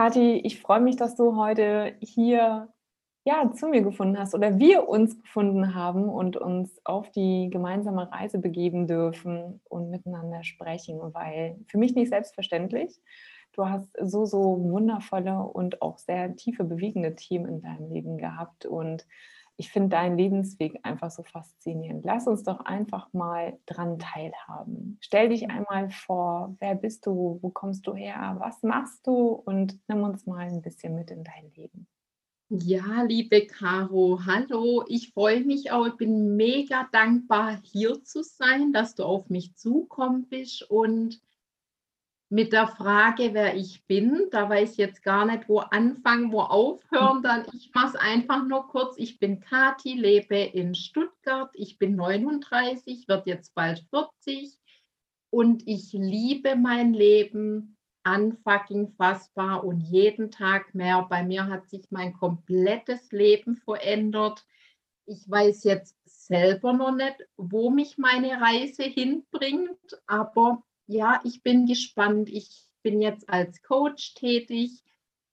Kathi, ich freue mich, dass du heute hier ja, zu mir gefunden hast oder wir uns gefunden haben und uns auf die gemeinsame Reise begeben dürfen und miteinander sprechen, weil für mich nicht selbstverständlich. Du hast so, so wundervolle und auch sehr tiefe, bewegende Themen in deinem Leben gehabt und ich finde deinen Lebensweg einfach so faszinierend. Lass uns doch einfach mal dran teilhaben. Stell dich einmal vor, wer bist du, wo kommst du her, was machst du und nimm uns mal ein bisschen mit in dein Leben. Ja, liebe Caro, hallo. Ich freue mich auch. Ich bin mega dankbar, hier zu sein, dass du auf mich zukommen bist und mit der Frage, wer ich bin. Da weiß ich jetzt gar nicht, wo anfangen, wo aufhören. Dann ich mache es einfach nur kurz. Ich bin Kati, lebe in Stuttgart. Ich bin 39, wird jetzt bald 40 und ich liebe mein Leben unfucking fassbar und jeden Tag mehr. Bei mir hat sich mein komplettes Leben verändert. Ich weiß jetzt selber noch nicht, wo mich meine Reise hinbringt, aber ja, ich bin gespannt. Ich bin jetzt als Coach tätig,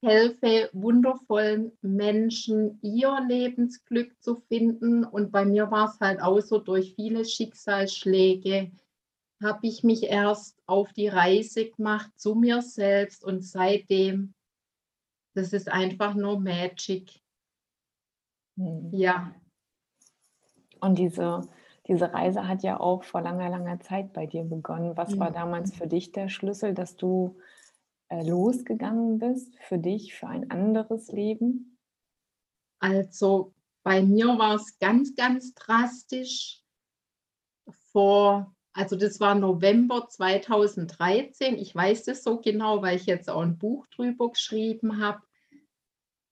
helfe wundervollen Menschen, ihr Lebensglück zu finden. Und bei mir war es halt auch so, durch viele Schicksalsschläge habe ich mich erst auf die Reise gemacht zu mir selbst und seitdem, das ist einfach nur Magic. Hm. Ja. Und diese diese Reise hat ja auch vor langer, langer Zeit bei dir begonnen. Was war damals für dich der Schlüssel, dass du äh, losgegangen bist für dich, für ein anderes Leben? Also bei mir war es ganz, ganz drastisch. Vor, also das war November 2013. Ich weiß das so genau, weil ich jetzt auch ein Buch drüber geschrieben habe.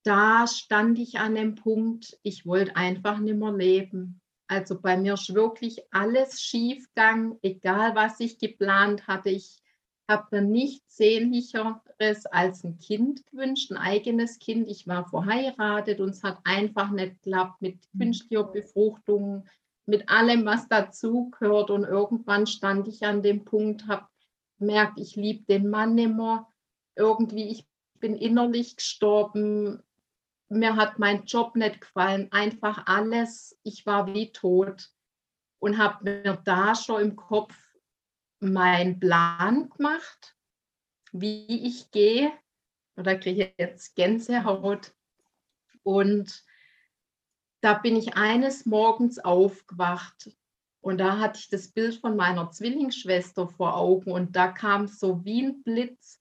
Da stand ich an dem Punkt, ich wollte einfach nicht mehr leben. Also bei mir ist wirklich alles schief gegangen, egal was ich geplant hatte. Ich habe mir nichts Sehnlicheres als ein Kind gewünscht, ein eigenes Kind. Ich war verheiratet und es hat einfach nicht geklappt mit mhm. künstlicher Befruchtung, mit allem, was dazugehört. Und irgendwann stand ich an dem Punkt, habe gemerkt, ich liebe den Mann immer. Irgendwie, ich bin innerlich gestorben mir hat mein Job nicht gefallen, einfach alles. Ich war wie tot und habe mir da schon im Kopf meinen Plan gemacht, wie ich gehe. Oder kriege ich jetzt Gänsehaut. Und da bin ich eines Morgens aufgewacht und da hatte ich das Bild von meiner Zwillingsschwester vor Augen und da kam so wie ein Blitz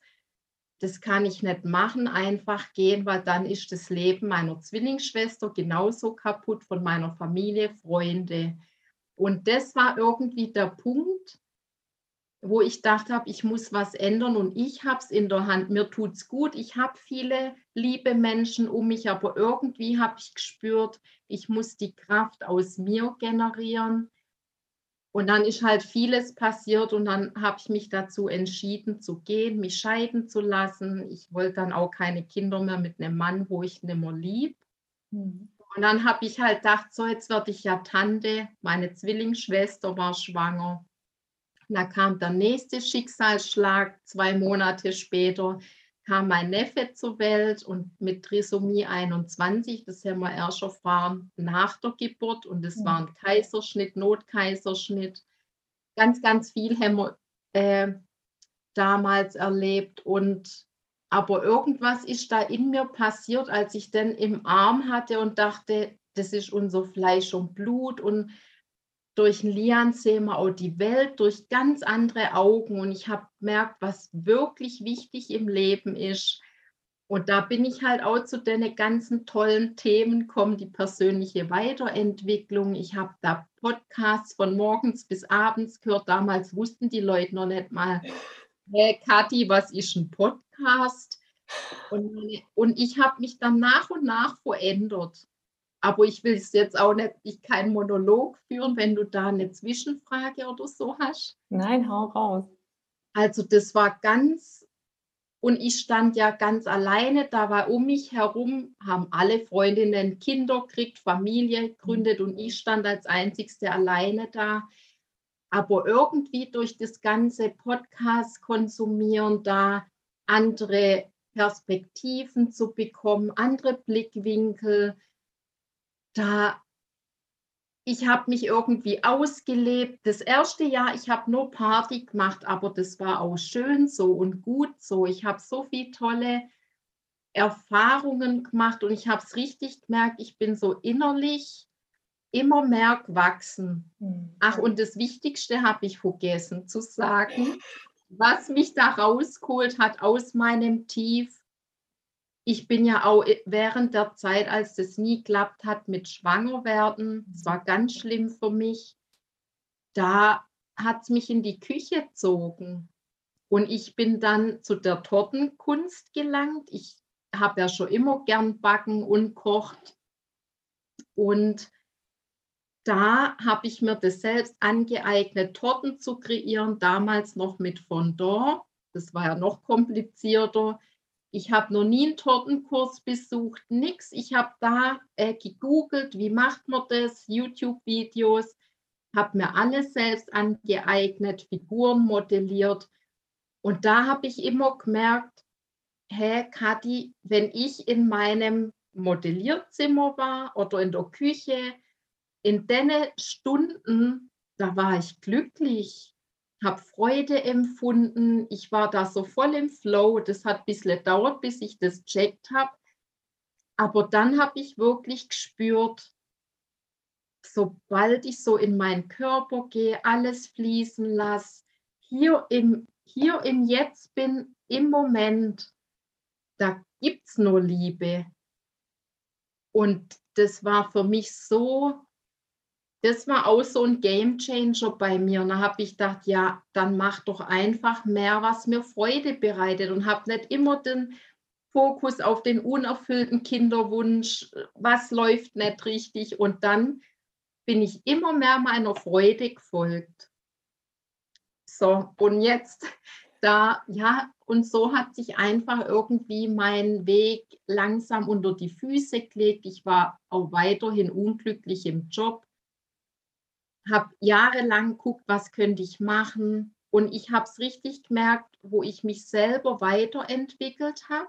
das kann ich nicht machen, einfach gehen, weil dann ist das Leben meiner Zwillingsschwester genauso kaputt von meiner Familie, Freunde. Und das war irgendwie der Punkt, wo ich dachte habe, ich muss was ändern und ich habe es in der Hand. Mir tut es gut. Ich habe viele liebe Menschen um mich, aber irgendwie habe ich gespürt, ich muss die Kraft aus mir generieren. Und dann ist halt vieles passiert und dann habe ich mich dazu entschieden zu gehen, mich scheiden zu lassen. Ich wollte dann auch keine Kinder mehr mit einem Mann, wo ich nicht mehr lieb. Mhm. Und dann habe ich halt gedacht, so jetzt werde ich ja Tante. Meine Zwillingsschwester war schwanger. da kam der nächste Schicksalsschlag, zwei Monate später kam mein Neffe zur Welt und mit Trisomie 21, das haben wir erst erfahren nach der Geburt und das war ein Kaiserschnitt, Notkaiserschnitt. Ganz, ganz viel haben wir äh, damals erlebt und aber irgendwas ist da in mir passiert, als ich dann im Arm hatte und dachte, das ist unser Fleisch und Blut und durch Lian sehen wir auch die Welt durch ganz andere Augen und ich habe gemerkt, was wirklich wichtig im Leben ist. Und da bin ich halt auch zu den ganzen tollen Themen kommen, die persönliche Weiterentwicklung. Ich habe da Podcasts von morgens bis abends gehört. Damals wussten die Leute noch nicht mal, hey Kathi, was ist ein Podcast? Und, und ich habe mich dann nach und nach verändert. Aber ich will es jetzt auch nicht, ich keinen Monolog führen, wenn du da eine Zwischenfrage oder so hast. Nein, hau raus. Also das war ganz, und ich stand ja ganz alleine, da war um mich herum, haben alle Freundinnen Kinder gekriegt, Familie gegründet und ich stand als einzigste alleine da. Aber irgendwie durch das ganze Podcast konsumieren, da andere Perspektiven zu bekommen, andere Blickwinkel, da ich habe mich irgendwie ausgelebt. Das erste Jahr, ich habe nur Party gemacht, aber das war auch schön so und gut so. Ich habe so viele tolle Erfahrungen gemacht und ich habe es richtig gemerkt, ich bin so innerlich immer mehr gewachsen. Hm. Ach, und das Wichtigste habe ich vergessen zu sagen, was mich da rausgeholt hat aus meinem Tief ich bin ja auch während der Zeit, als das nie geklappt hat mit Schwangerwerden, es war ganz schlimm für mich, da hat es mich in die Küche gezogen. Und ich bin dann zu der Tortenkunst gelangt. Ich habe ja schon immer gern backen und kocht. Und da habe ich mir das selbst angeeignet, Torten zu kreieren, damals noch mit Fondant. Das war ja noch komplizierter. Ich habe noch nie einen Tortenkurs besucht, nichts. Ich habe da äh, gegoogelt, wie macht man das, YouTube-Videos, habe mir alles selbst angeeignet, Figuren modelliert. Und da habe ich immer gemerkt, hä, Kathi, wenn ich in meinem Modellierzimmer war oder in der Küche, in den Stunden, da war ich glücklich habe Freude empfunden. Ich war da so voll im Flow. Das hat ein bisschen gedauert, bis ich das checkt habe. Aber dann habe ich wirklich gespürt, sobald ich so in meinen Körper gehe, alles fließen lasse, hier im, hier im Jetzt bin, im Moment, da gibt es nur Liebe. Und das war für mich so das war auch so ein Game Changer bei mir. Und da habe ich gedacht, ja, dann mach doch einfach mehr, was mir Freude bereitet und habe nicht immer den Fokus auf den unerfüllten Kinderwunsch, was läuft nicht richtig. Und dann bin ich immer mehr meiner Freude gefolgt. So, und jetzt da, ja, und so hat sich einfach irgendwie mein Weg langsam unter die Füße gelegt. Ich war auch weiterhin unglücklich im Job habe jahrelang geguckt, was könnte ich machen. Und ich habe es richtig gemerkt, wo ich mich selber weiterentwickelt habe.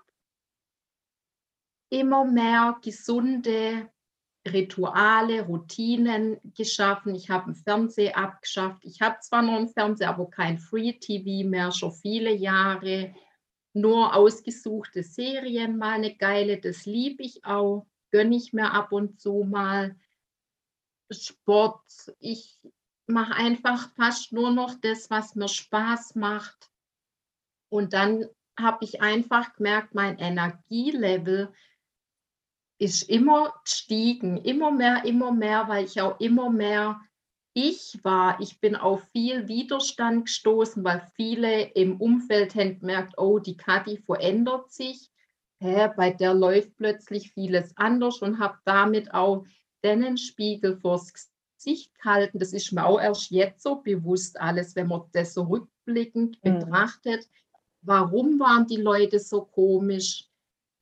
Immer mehr gesunde Rituale, Routinen geschaffen. Ich habe einen Fernseher abgeschafft. Ich habe zwar noch einen Fernseher, aber kein Free TV mehr, schon viele Jahre. Nur ausgesuchte Serien, mal eine geile, das liebe ich auch, gönne ich mir ab und zu mal. Sport. Ich mache einfach fast nur noch das, was mir Spaß macht. Und dann habe ich einfach gemerkt, mein Energielevel ist immer gestiegen, immer mehr, immer mehr, weil ich auch immer mehr ich war. Ich bin auf viel Widerstand gestoßen, weil viele im Umfeld haben gemerkt, oh, die Kathi verändert sich. Hä, bei der läuft plötzlich vieles anders und habe damit auch den Spiegel vors Gesicht halten. Das ist mir auch erst jetzt so bewusst alles, wenn man das so rückblickend mhm. betrachtet. Warum waren die Leute so komisch?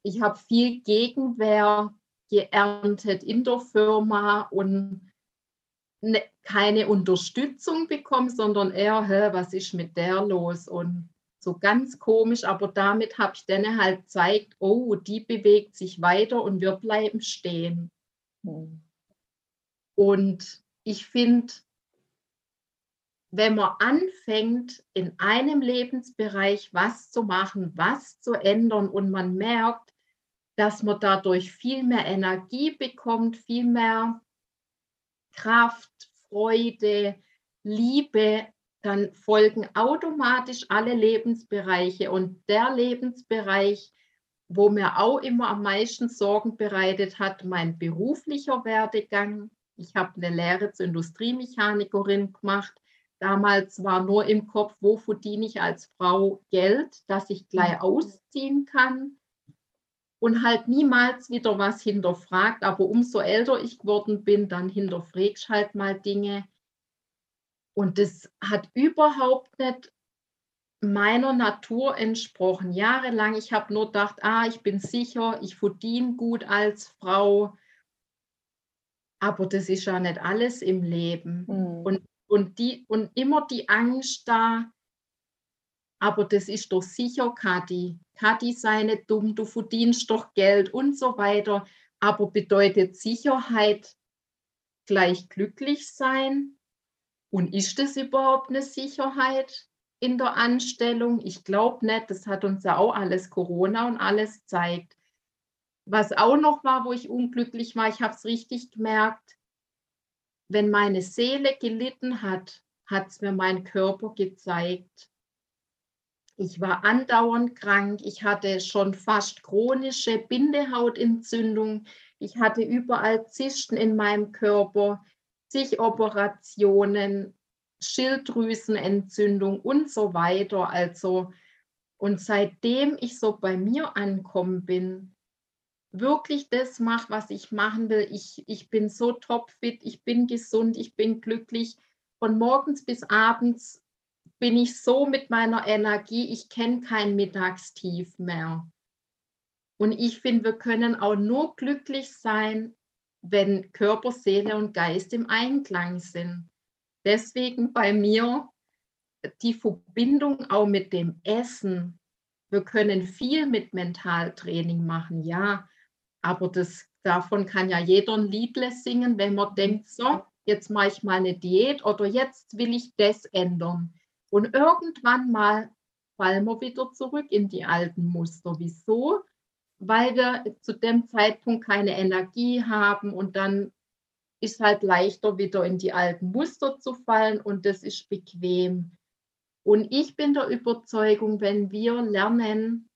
Ich habe viel Gegenwehr geerntet in der Firma und ne, keine Unterstützung bekommen, sondern eher, hä, was ist mit der los? Und so ganz komisch, aber damit habe ich denen halt gezeigt, oh, die bewegt sich weiter und wir bleiben stehen. Hm. Und ich finde, wenn man anfängt, in einem Lebensbereich was zu machen, was zu ändern und man merkt, dass man dadurch viel mehr Energie bekommt, viel mehr Kraft, Freude, Liebe, dann folgen automatisch alle Lebensbereiche. Und der Lebensbereich, wo mir auch immer am meisten Sorgen bereitet hat, mein beruflicher Werdegang, ich habe eine Lehre zur Industriemechanikerin gemacht. Damals war nur im Kopf, wo verdiene ich als Frau Geld, dass ich gleich mhm. ausziehen kann. und halt niemals wieder was hinterfragt. Aber umso älter ich geworden bin, dann hinterfragst halt mal Dinge. Und das hat überhaupt nicht meiner Natur entsprochen. Jahrelang, ich habe nur gedacht, ah, ich bin sicher, ich verdiene gut als Frau. Aber das ist ja nicht alles im Leben. Mhm. Und, und, die, und immer die Angst da, aber das ist doch sicher, Kathi. Kathi sei nicht dumm, du verdienst doch Geld und so weiter. Aber bedeutet Sicherheit gleich glücklich sein? Und ist das überhaupt eine Sicherheit in der Anstellung? Ich glaube nicht, das hat uns ja auch alles Corona und alles zeigt. Was auch noch war, wo ich unglücklich war, ich habe es richtig gemerkt, wenn meine Seele gelitten hat, hat es mir mein Körper gezeigt. Ich war andauernd krank. Ich hatte schon fast chronische Bindehautentzündung. Ich hatte überall Zysten in meinem Körper, zig Schilddrüsenentzündung und so weiter. Also, und seitdem ich so bei mir ankommen bin, wirklich das mache, was ich machen will, ich, ich bin so topfit, ich bin gesund, ich bin glücklich. Von morgens bis abends bin ich so mit meiner Energie, ich kenne kein Mittagstief mehr. Und ich finde, wir können auch nur glücklich sein, wenn Körper, Seele und Geist im Einklang sind. Deswegen bei mir die Verbindung auch mit dem Essen. Wir können viel mit Mentaltraining machen, ja, aber das, davon kann ja jeder ein Liedle singen, wenn man denkt, so, jetzt mache ich mal eine Diät oder jetzt will ich das ändern. Und irgendwann mal fallen wir wieder zurück in die alten Muster. Wieso? Weil wir zu dem Zeitpunkt keine Energie haben und dann ist halt leichter wieder in die alten Muster zu fallen und das ist bequem. Und ich bin der Überzeugung, wenn wir lernen,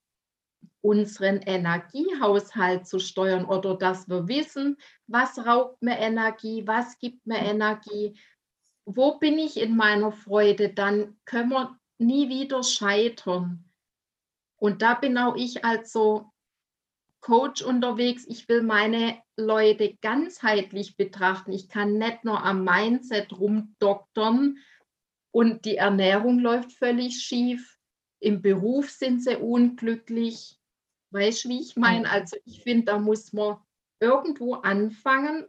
unseren Energiehaushalt zu steuern oder dass wir wissen, was raubt mir Energie, was gibt mir Energie, wo bin ich in meiner Freude, dann können wir nie wieder scheitern. Und da bin auch ich als so Coach unterwegs. Ich will meine Leute ganzheitlich betrachten. Ich kann nicht nur am Mindset rumdoktern und die Ernährung läuft völlig schief. Im Beruf sind sie unglücklich. Weißt du, wie ich meine? Also ich finde, da muss man irgendwo anfangen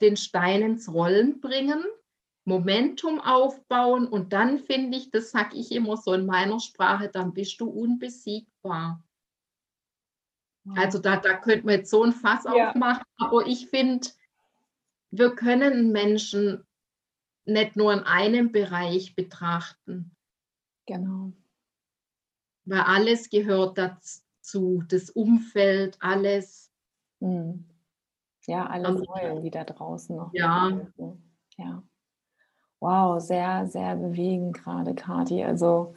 den Stein ins Rollen bringen, Momentum aufbauen und dann finde ich, das sage ich immer so in meiner Sprache, dann bist du unbesiegbar. Also da, da könnte man jetzt so ein Fass ja. aufmachen, aber ich finde, wir können Menschen nicht nur in einem Bereich betrachten. Genau. Weil alles gehört dazu, das Umfeld, alles. Mhm. Ja, alle also, Säulen, die da draußen noch. Ja. Ja. Wow, sehr, sehr bewegend gerade, Kati. Also,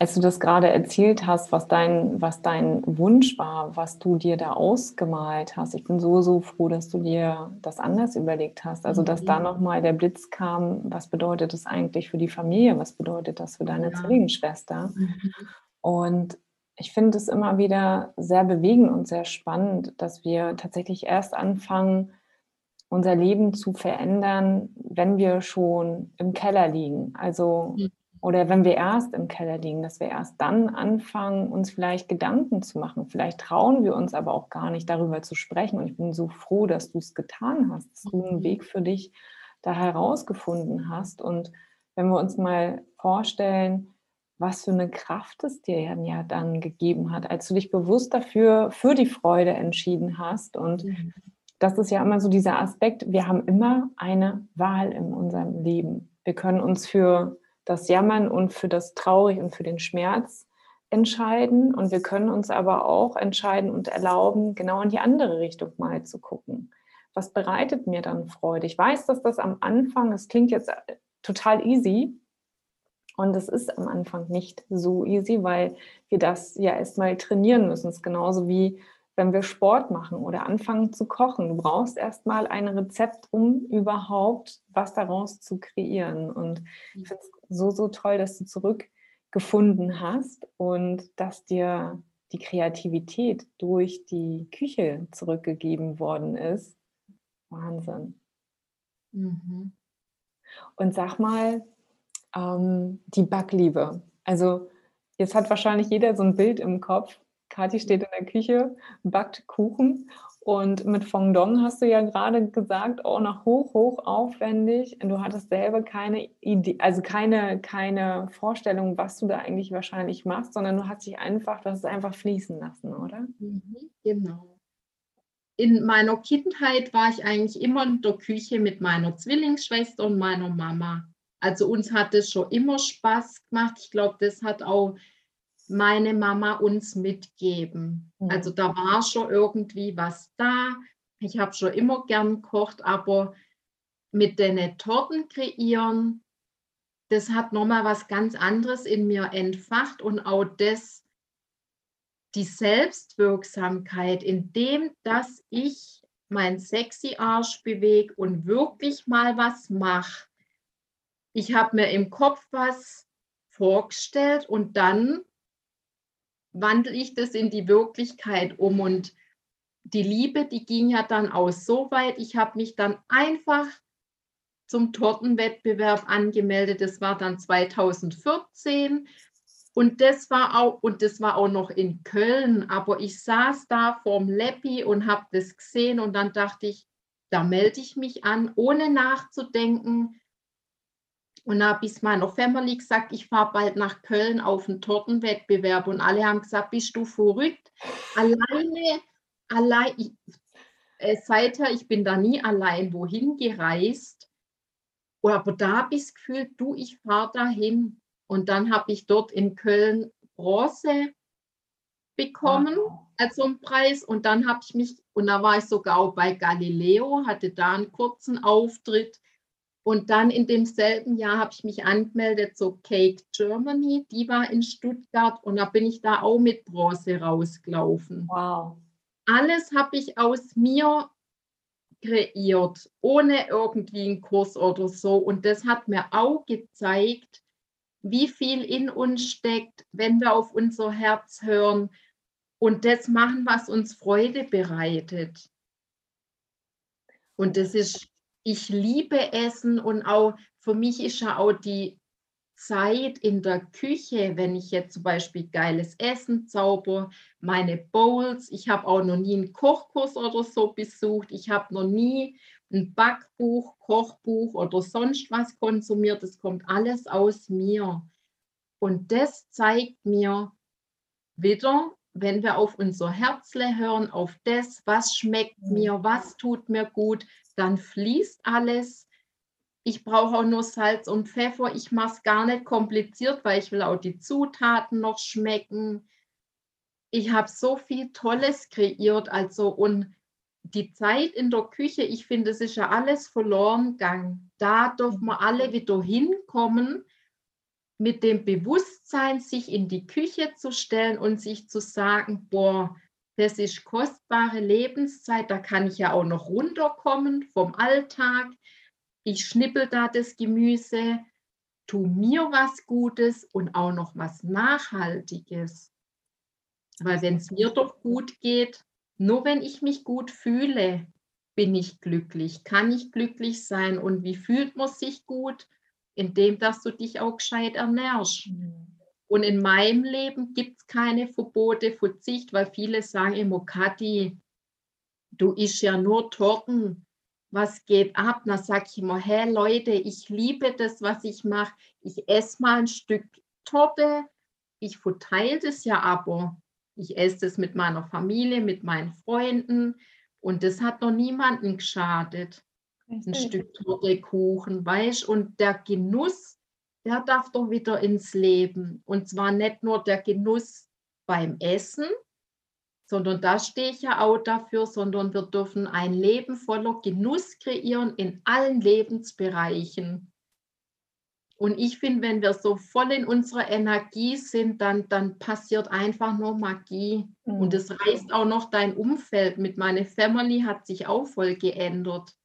als du das gerade erzählt hast, was dein, was dein Wunsch war, was du dir da ausgemalt hast, ich bin so, so froh, dass du dir das anders überlegt hast. Also, dass mhm. da nochmal der Blitz kam, was bedeutet das eigentlich für die Familie, was bedeutet das für deine ja. Zwillingsschwester? Mhm. Und ich finde es immer wieder sehr bewegend und sehr spannend, dass wir tatsächlich erst anfangen, unser Leben zu verändern, wenn wir schon im Keller liegen. Also, mhm. Oder wenn wir erst im Keller liegen, dass wir erst dann anfangen, uns vielleicht Gedanken zu machen. Vielleicht trauen wir uns aber auch gar nicht darüber zu sprechen. Und ich bin so froh, dass du es getan hast, dass du einen mhm. Weg für dich da herausgefunden hast. Und wenn wir uns mal vorstellen, was für eine Kraft es dir ja dann gegeben hat, als du dich bewusst dafür, für die Freude entschieden hast. Und mhm. das ist ja immer so dieser Aspekt, wir haben immer eine Wahl in unserem Leben. Wir können uns für das Jammern und für das Traurig und für den Schmerz entscheiden. Und wir können uns aber auch entscheiden und erlauben, genau in die andere Richtung mal zu gucken. Was bereitet mir dann Freude? Ich weiß, dass das am Anfang, es klingt jetzt total easy, und es ist am Anfang nicht so easy, weil wir das ja erstmal trainieren müssen. Es ist genauso wie wenn wir Sport machen oder anfangen zu kochen. Du brauchst erstmal ein Rezept, um überhaupt was daraus zu kreieren. Und ich finde es so, so toll, dass du zurückgefunden hast und dass dir die Kreativität durch die Küche zurückgegeben worden ist. Wahnsinn. Mhm. Und sag mal, ähm, die Backliebe. Also jetzt hat wahrscheinlich jeder so ein Bild im Kopf. Kathi steht in der Küche, backt Kuchen und mit Fondong hast du ja gerade gesagt, auch noch hoch, hoch aufwendig. Du hattest selber keine Idee, also keine, keine Vorstellung, was du da eigentlich wahrscheinlich machst, sondern du hast dich einfach, du hast es einfach fließen lassen, oder? Mhm, genau. In meiner Kindheit war ich eigentlich immer in der Küche mit meiner Zwillingsschwester und meiner Mama. Also uns hat es schon immer Spaß gemacht. Ich glaube, das hat auch meine Mama uns mitgeben. Mhm. Also da war schon irgendwie was da. Ich habe schon immer gern gekocht, aber mit den Torten kreieren, das hat nochmal was ganz anderes in mir entfacht und auch das, die Selbstwirksamkeit, indem dass ich mein sexy Arsch bewege und wirklich mal was mache. Ich habe mir im Kopf was vorgestellt und dann wandle ich das in die Wirklichkeit um. Und die Liebe, die ging ja dann aus so weit, ich habe mich dann einfach zum Tortenwettbewerb angemeldet. Das war dann 2014. Und das war auch, und das war auch noch in Köln, aber ich saß da vorm Leppi und habe das gesehen und dann dachte ich, da melde ich mich an, ohne nachzudenken. Und da habe ich meiner Family gesagt, ich fahre bald nach Köln auf einen Tortenwettbewerb. Und alle haben gesagt, bist du verrückt? Alleine, allein, ich, äh, seither, ich bin da nie allein wohin gereist. Aber da habe ich das Gefühl, du, ich fahre dahin. Und dann habe ich dort in Köln Bronze bekommen wow. als so einen Preis. Und dann habe ich mich, und da war ich sogar auch bei Galileo, hatte da einen kurzen Auftritt. Und dann in demselben Jahr habe ich mich angemeldet zur Cake Germany. Die war in Stuttgart und da bin ich da auch mit Bronze rausgelaufen. Wow. Alles habe ich aus mir kreiert, ohne irgendwie einen Kurs oder so. Und das hat mir auch gezeigt, wie viel in uns steckt, wenn wir auf unser Herz hören und das machen, was uns Freude bereitet. Und das ist ich liebe Essen und auch für mich ist ja auch die Zeit in der Küche, wenn ich jetzt zum Beispiel geiles Essen zauber, meine Bowls. Ich habe auch noch nie einen Kochkurs oder so besucht. Ich habe noch nie ein Backbuch, Kochbuch oder sonst was konsumiert. Das kommt alles aus mir. Und das zeigt mir wieder, wenn wir auf unser Herzle hören, auf das, was schmeckt mhm. mir, was tut mir gut, dann fließt alles. Ich brauche auch nur Salz und Pfeffer. Ich mache es gar nicht kompliziert, weil ich will auch die Zutaten noch schmecken. Ich habe so viel Tolles kreiert. Also und die Zeit in der Küche, ich finde, es ist ja alles verloren gegangen. Da dürfen wir alle wieder hinkommen, mit dem Bewusstsein, sich in die Küche zu stellen und sich zu sagen, boah, das ist kostbare Lebenszeit, da kann ich ja auch noch runterkommen vom Alltag. Ich schnippel da das Gemüse, tu mir was Gutes und auch noch was Nachhaltiges. Weil wenn es mir doch gut geht, nur wenn ich mich gut fühle, bin ich glücklich, kann ich glücklich sein. Und wie fühlt man sich gut? Indem, dass du dich auch gescheit ernährst. Mhm. Und in meinem Leben gibt es keine Verbote, Verzicht, weil viele sagen immer, Kathi, du isst ja nur Torten. Was geht ab? Da sage ich immer, hey Leute, ich liebe das, was ich mache. Ich esse mal ein Stück Torte. Ich verteile das ja aber. Ich esse das mit meiner Familie, mit meinen Freunden. Und das hat noch niemandem geschadet. Ein Stück Torte, Kuchen, weißt Und der Genuss der darf doch wieder ins Leben. Und zwar nicht nur der Genuss beim Essen, sondern da stehe ich ja auch dafür, sondern wir dürfen ein Leben voller Genuss kreieren in allen Lebensbereichen. Und ich finde, wenn wir so voll in unserer Energie sind, dann, dann passiert einfach nur Magie. Mhm. Und es reißt auch noch dein Umfeld mit. Meine Family hat sich auch voll geändert.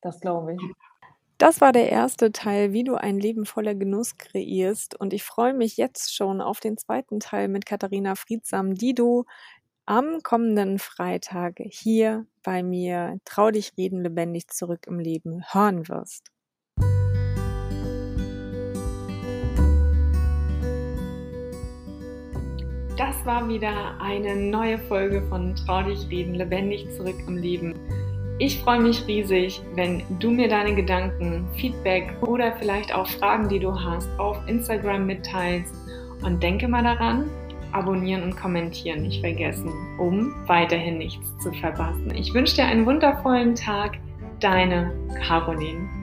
Das glaube ich. Das war der erste Teil, wie du ein Leben voller Genuss kreierst. Und ich freue mich jetzt schon auf den zweiten Teil mit Katharina Friedsam, die du am kommenden Freitag hier bei mir Trau dich reden lebendig zurück im Leben hören wirst. Das war wieder eine neue Folge von Trau dich reden lebendig zurück im Leben. Ich freue mich riesig, wenn du mir deine Gedanken, Feedback oder vielleicht auch Fragen, die du hast, auf Instagram mitteilst. Und denke mal daran, abonnieren und kommentieren nicht vergessen, um weiterhin nichts zu verpassen. Ich wünsche dir einen wundervollen Tag. Deine Caroline.